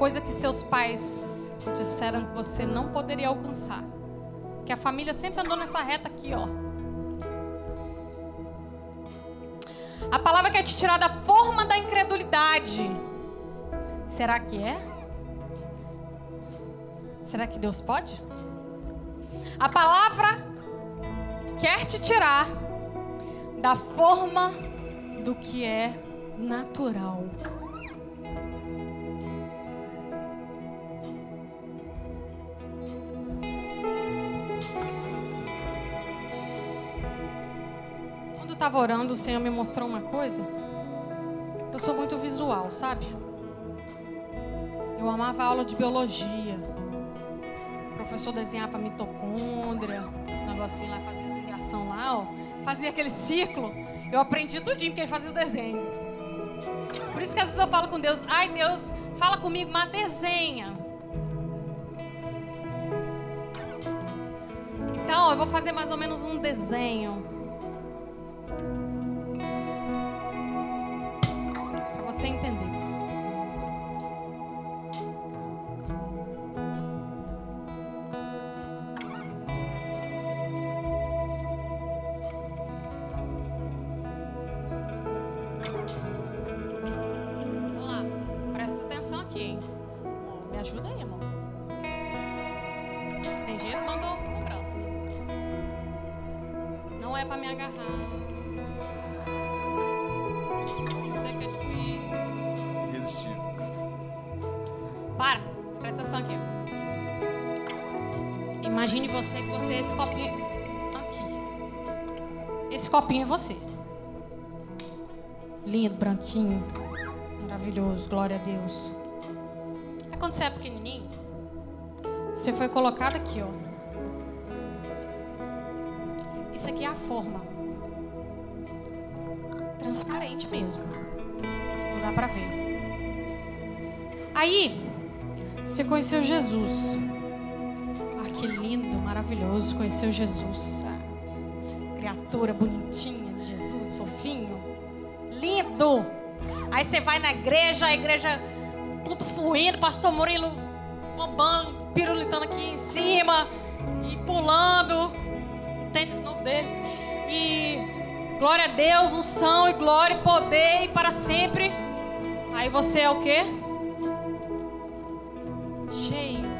Coisa que seus pais disseram que você não poderia alcançar. Que a família sempre andou nessa reta aqui, ó. A palavra quer te tirar da forma da incredulidade. Será que é? Será que Deus pode? A palavra quer te tirar da forma do que é natural. Estava orando, o Senhor me mostrou uma coisa. Eu sou muito visual, sabe? Eu amava a aula de biologia. O professor desenhava mitocôndria, os negocinhos lá, fazia ligação lá, ó. Fazia aquele ciclo. Eu aprendi tudinho porque ele fazia o desenho. Por isso que às vezes eu falo com Deus, ai Deus, fala comigo, mas desenha. Então, eu vou fazer mais ou menos um desenho. Você entender. Maravilhoso, glória a Deus. Aí quando você é pequenininho, você foi colocado aqui, ó. Isso aqui é a forma. Transparente mesmo. Não dá pra ver. Aí, você conheceu Jesus. Ah, que lindo, maravilhoso. Conheceu Jesus. Ah, criatura bonitinha de Jesus, fofinho. Lindo. Aí você vai na igreja, a igreja tudo fluindo, pastor Murilo bombando, pirulitando aqui em cima e pulando. O tênis novo dele. E glória a Deus, unção e glória e poder e para sempre. Aí você é o quê? Cheio.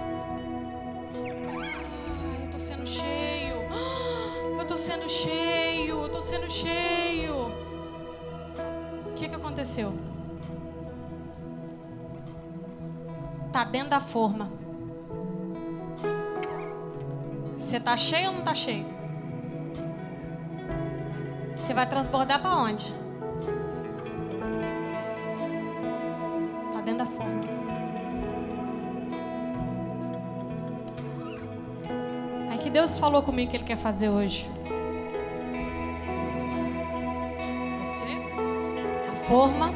Ai, eu tô sendo cheio. Eu tô sendo cheio. Eu tô sendo cheio. Aconteceu? Tá dentro da forma. Você tá cheio ou não tá cheio? Você vai transbordar para onde? Tá dentro da forma. Aí que Deus falou comigo que Ele quer fazer hoje. Forma,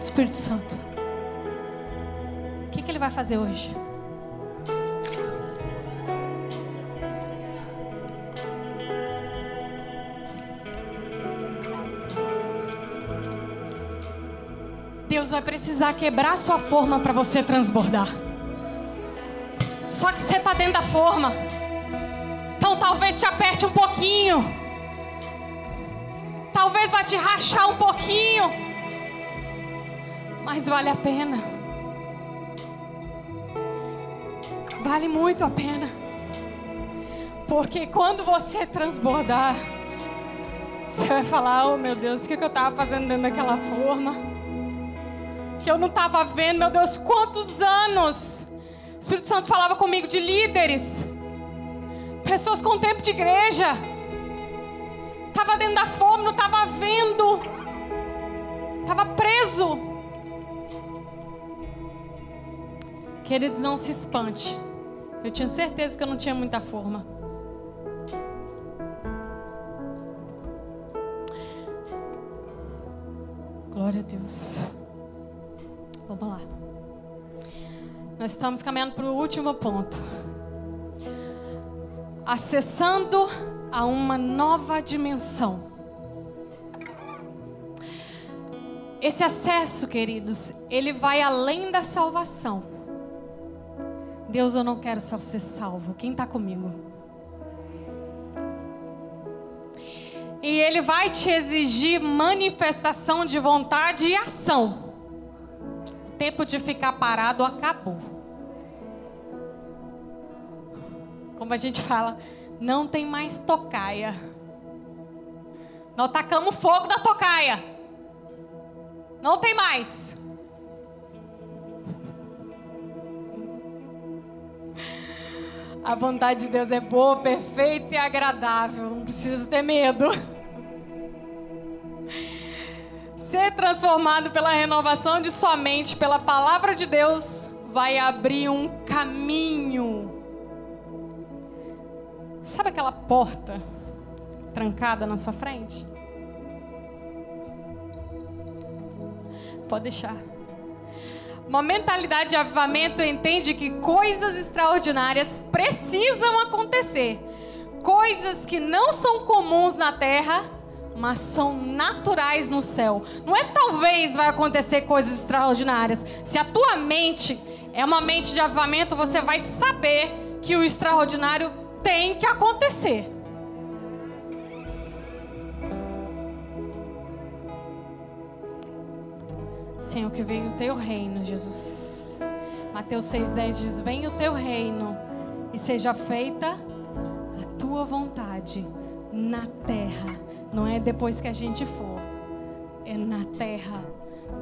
Espírito Santo. O que, que Ele vai fazer hoje? Deus vai precisar quebrar sua forma para você transbordar. Só que você está dentro da forma. Então talvez te aperte um pouquinho. Talvez vá te rachar um pouquinho. Mas vale a pena. Vale muito a pena. Porque quando você transbordar, você vai falar: Oh meu Deus, o que eu estava fazendo dentro daquela forma? que eu não estava vendo, meu Deus, quantos anos. O Espírito Santo falava comigo de líderes, pessoas com tempo de igreja, estava dentro da fome, não estava vendo, estava preso. Queridos, não se espante. Eu tinha certeza que eu não tinha muita forma. Glória a Deus. Vamos lá. Nós estamos caminhando para o último ponto. Acessando a uma nova dimensão. Esse acesso, queridos, ele vai além da salvação. Deus, eu não quero só ser salvo. Quem está comigo? E ele vai te exigir manifestação de vontade e ação tempo de ficar parado acabou. Como a gente fala, não tem mais tocaia. Nós tacamos fogo na tocaia. Não tem mais. A vontade de Deus é boa, perfeita e agradável. Não precisa ter medo ser transformado pela renovação de sua mente, pela palavra de Deus, vai abrir um caminho. Sabe aquela porta trancada na sua frente? Pode deixar. Uma mentalidade de avivamento entende que coisas extraordinárias precisam acontecer. Coisas que não são comuns na terra mas são naturais no céu. Não é talvez vai acontecer coisas extraordinárias. Se a tua mente é uma mente de avivamento, você vai saber que o extraordinário tem que acontecer. Senhor, que venha o teu reino, Jesus. Mateus 6,10 diz: Venha o teu reino e seja feita a tua vontade na terra não é depois que a gente for, é na terra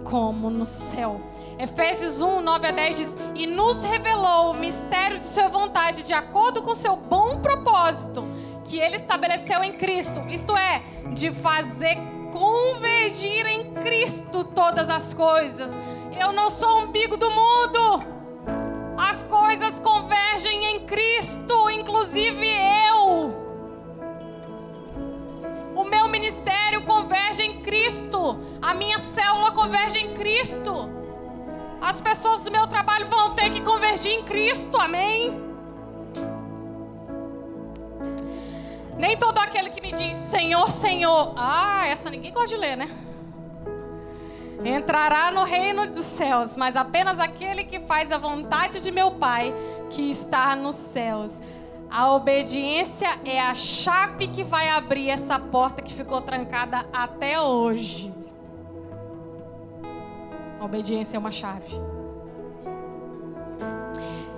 como no céu. Efésios 1, 9 a 10 diz: E nos revelou o mistério de Sua vontade, de acordo com seu bom propósito, que Ele estabeleceu em Cristo, isto é, de fazer convergir em Cristo todas as coisas. Eu não sou o umbigo do mundo. As coisas convergem em Cristo, inclusive eu. Meu ministério converge em Cristo. A minha célula converge em Cristo. As pessoas do meu trabalho vão ter que convergir em Cristo. Amém? Nem todo aquele que me diz Senhor, Senhor. Ah, essa ninguém gosta de ler, né? Entrará no reino dos céus, mas apenas aquele que faz a vontade de meu Pai que está nos céus. A obediência é a chave que vai abrir essa porta que ficou trancada até hoje. A obediência é uma chave.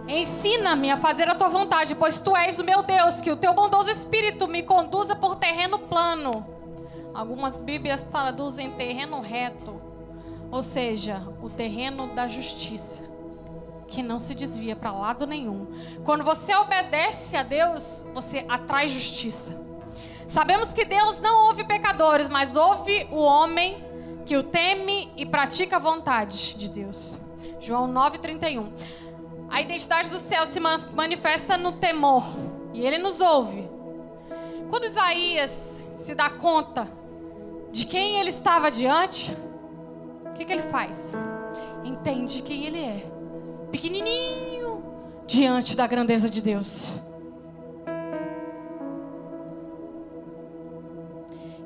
Ensina-me a fazer a tua vontade, pois tu és o meu Deus, que o teu bondoso espírito me conduza por terreno plano. Algumas Bíblias traduzem terreno reto, ou seja, o terreno da justiça, que não se desvia para lado nenhum. Quando você obedece a Deus, você atrai justiça. Sabemos que Deus não ouve pecadores, mas ouve o homem que o teme e pratica a vontade de Deus. João 9:31. A identidade do céu se manifesta no temor. E ele nos ouve. Quando Isaías se dá conta de quem ele estava diante, o que, que ele faz? Entende quem ele é. Pequenininho diante da grandeza de Deus.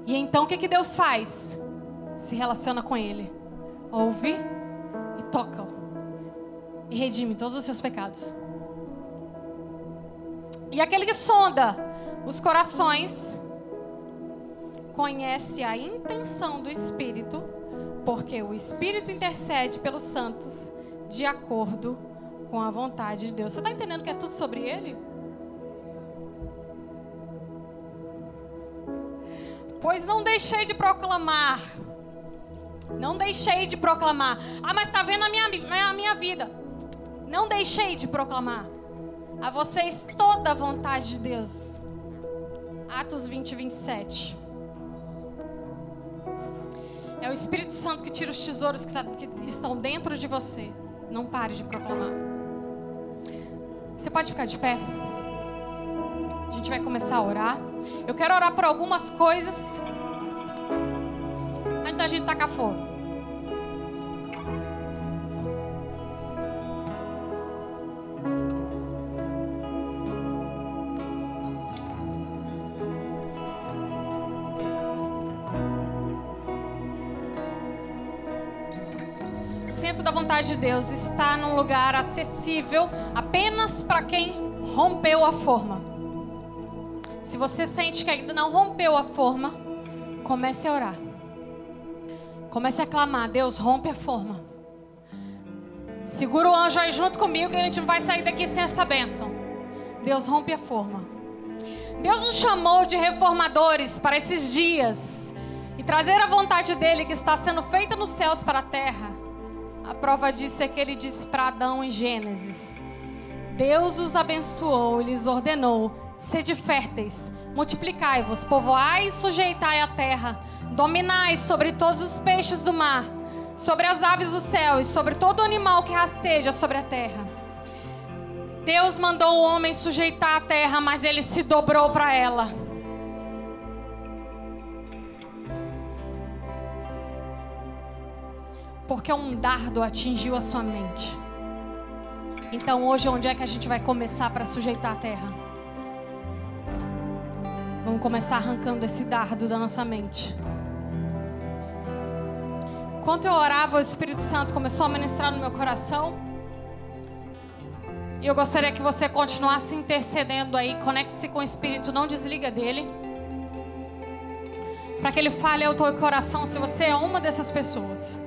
E então o que, que Deus faz? Se relaciona com ele. Ouve e toca-o e redime todos os seus pecados. E aquele que sonda os corações conhece a intenção do Espírito, porque o Espírito intercede pelos santos de acordo com a vontade de Deus. Você está entendendo que é tudo sobre Ele? Pois não deixei de proclamar. Não deixei de proclamar. Ah, mas está vendo a minha, a minha vida. Não deixei de proclamar a vocês toda a vontade de Deus. Atos 20, 27. É o Espírito Santo que tira os tesouros que, tá, que estão dentro de você. Não pare de proclamar. Você pode ficar de pé? A gente vai começar a orar. Eu quero orar por algumas coisas. Antes da gente tacar fogo. Vontade de Deus está num lugar acessível apenas para quem rompeu a forma. Se você sente que ainda não rompeu a forma, comece a orar. Comece a clamar: Deus, rompe a forma. Segura o anjo aí junto comigo que a gente não vai sair daqui sem essa bênção. Deus, rompe a forma. Deus nos chamou de reformadores para esses dias e trazer a vontade dele que está sendo feita nos céus para a terra. A prova disso é que ele disse para Adão em Gênesis: Deus os abençoou e lhes ordenou: sede férteis, multiplicai-vos, povoai e sujeitai a terra, dominai sobre todos os peixes do mar, sobre as aves do céu e sobre todo animal que rasteja sobre a terra. Deus mandou o homem sujeitar a terra, mas ele se dobrou para ela. Porque um dardo atingiu a sua mente. Então hoje onde é que a gente vai começar para sujeitar a terra? Vamos começar arrancando esse dardo da nossa mente. Enquanto eu orava, o Espírito Santo começou a ministrar no meu coração. E eu gostaria que você continuasse intercedendo aí. Conecte-se com o Espírito, não desliga dele. Para que ele fale ao teu coração se você é uma dessas pessoas.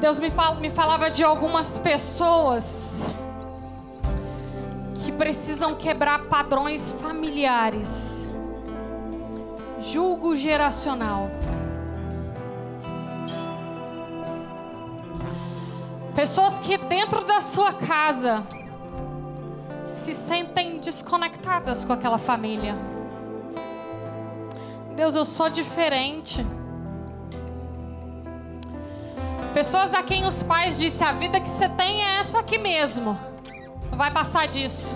Deus me, fala, me falava de algumas pessoas que precisam quebrar padrões familiares. Julgo geracional. Pessoas que dentro da sua casa se sentem desconectadas com aquela família. Deus, eu sou diferente. Pessoas a quem os pais disseram: a vida que você tem é essa aqui mesmo. Não vai passar disso.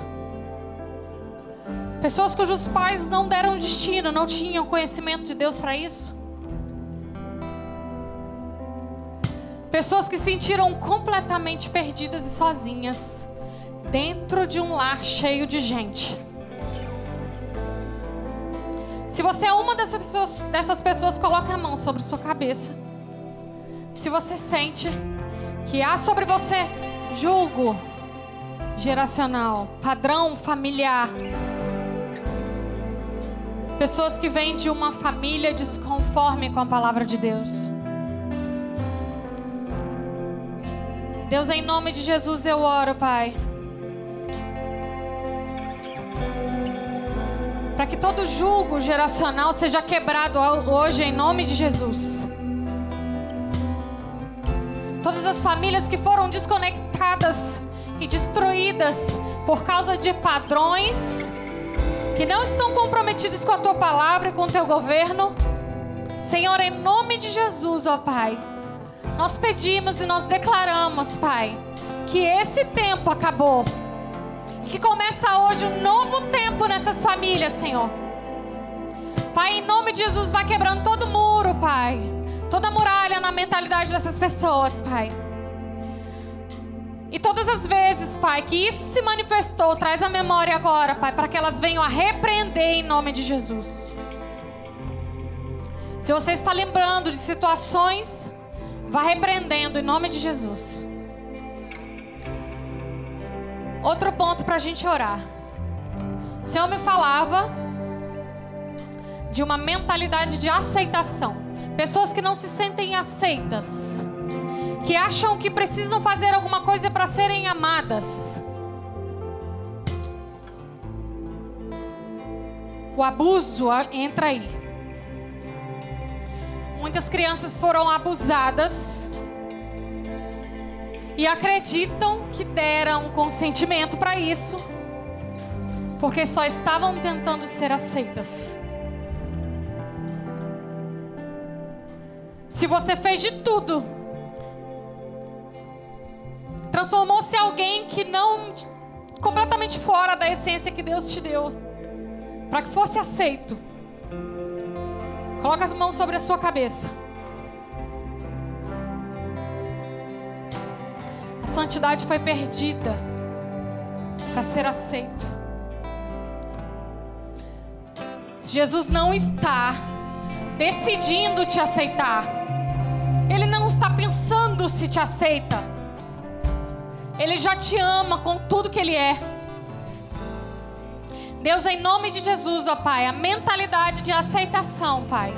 Pessoas cujos pais não deram destino, não tinham conhecimento de Deus para isso. Pessoas que se sentiram completamente perdidas e sozinhas dentro de um lar cheio de gente. Se você é uma dessas pessoas, dessas pessoas, coloque a mão sobre sua cabeça. Se você sente que há sobre você julgo geracional, padrão familiar, pessoas que vêm de uma família desconforme com a palavra de Deus. Deus, em nome de Jesus eu oro, Pai. Para que todo julgo geracional seja quebrado hoje, em nome de Jesus. Todas as famílias que foram desconectadas e destruídas por causa de padrões que não estão comprometidos com a tua palavra e com o teu governo. Senhor, em nome de Jesus, ó Pai nós pedimos e nós declaramos, Pai, que esse tempo acabou. E que começa hoje um novo tempo nessas famílias, Senhor. Pai, em nome de Jesus, vai quebrando todo muro, Pai. Toda muralha na mentalidade dessas pessoas, Pai. E todas as vezes, Pai, que isso se manifestou, traz a memória agora, Pai, para que elas venham a repreender em nome de Jesus. Se você está lembrando de situações Vá repreendendo em nome de Jesus. Outro ponto para a gente orar. O Senhor me falava de uma mentalidade de aceitação. Pessoas que não se sentem aceitas, que acham que precisam fazer alguma coisa para serem amadas. O abuso entra aí. Muitas crianças foram abusadas e acreditam que deram consentimento para isso, porque só estavam tentando ser aceitas. Se você fez de tudo, transformou-se em alguém que não completamente fora da essência que Deus te deu, para que fosse aceito. Coloca as mãos sobre a sua cabeça. A santidade foi perdida para ser aceito. Jesus não está decidindo te aceitar. Ele não está pensando se te aceita. Ele já te ama com tudo que ele é. Deus, em nome de Jesus, ó Pai, a mentalidade de aceitação, Pai.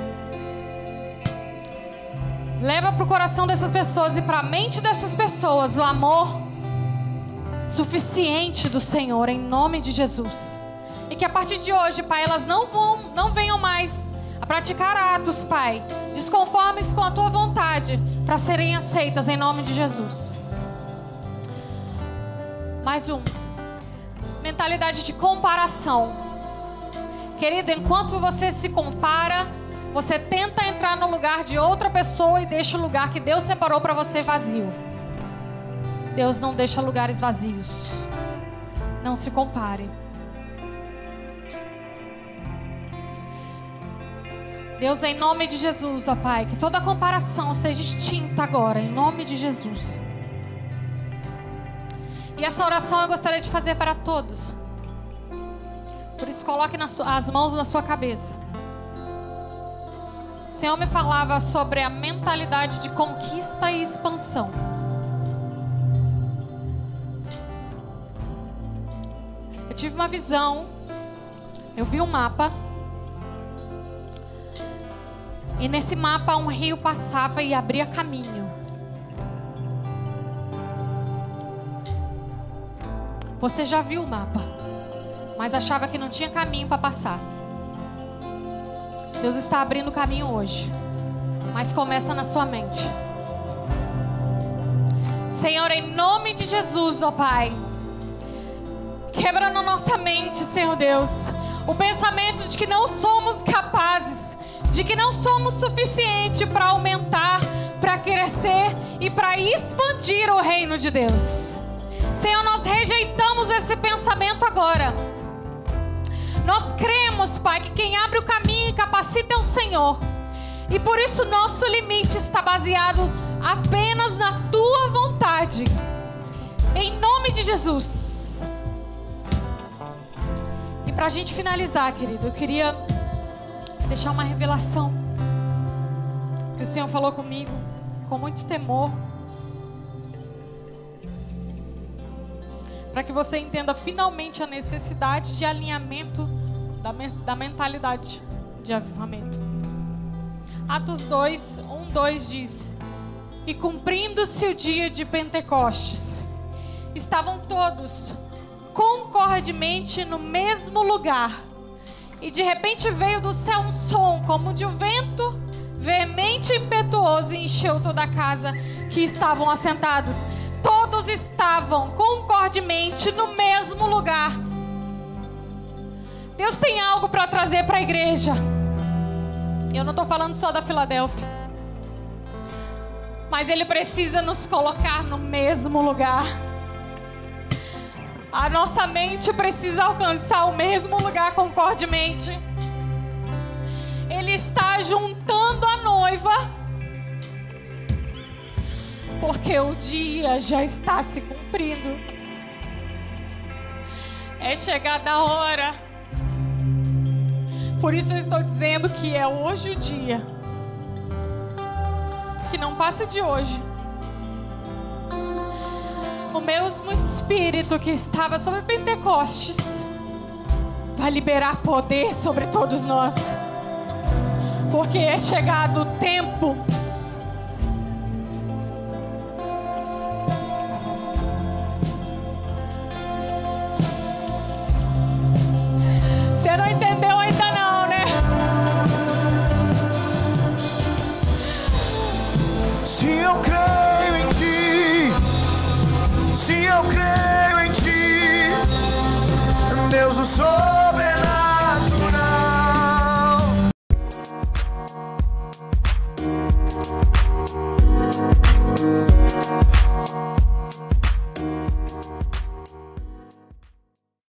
Leva para o coração dessas pessoas e para a mente dessas pessoas o amor suficiente do Senhor, em nome de Jesus. E que a partir de hoje, Pai, elas não vão, não venham mais praticar atos, Pai, desconformes com a tua vontade, para serem aceitas em nome de Jesus. Mais um mentalidade de comparação. Querido, enquanto você se compara, você tenta entrar no lugar de outra pessoa e deixa o lugar que Deus separou para você vazio. Deus não deixa lugares vazios. Não se compare. Deus, em nome de Jesus, ó Pai, que toda comparação seja extinta agora, em nome de Jesus. E essa oração eu gostaria de fazer para todos. Por isso, coloque as mãos na sua cabeça. O Senhor me falava sobre a mentalidade de conquista e expansão. Eu tive uma visão, eu vi um mapa. E nesse mapa um rio passava e abria caminho. Você já viu o mapa? mas achava que não tinha caminho para passar. Deus está abrindo caminho hoje, mas começa na sua mente. Senhor, em nome de Jesus, ó Pai, quebra na nossa mente, Senhor Deus, o pensamento de que não somos capazes, de que não somos suficiente para aumentar, para crescer e para expandir o reino de Deus. Senhor, nós rejeitamos esse pensamento agora. Nós cremos, Pai, que quem abre o caminho e capacita é o Senhor. E por isso nosso limite está baseado apenas na tua vontade. Em nome de Jesus. E para a gente finalizar, querido, eu queria deixar uma revelação que o Senhor falou comigo com muito temor. Para que você entenda finalmente a necessidade de alinhamento da, da mentalidade de avivamento. Atos 2, 1, 2 diz: E cumprindo-se o dia de Pentecostes, estavam todos concordemente no mesmo lugar. E de repente veio do céu um som, como de um vento veemente e impetuoso, e encheu toda a casa que estavam assentados. Todos estavam concordemente no mesmo lugar. Deus tem algo para trazer para a igreja. Eu não estou falando só da Filadélfia. Mas Ele precisa nos colocar no mesmo lugar. A nossa mente precisa alcançar o mesmo lugar concordemente. Ele está juntando a noiva. Porque o dia já está se cumprindo. É chegada a hora por isso eu estou dizendo que é hoje o dia. Que não passa de hoje. O mesmo Espírito que estava sobre Pentecostes vai liberar poder sobre todos nós. Porque é chegado o tempo 속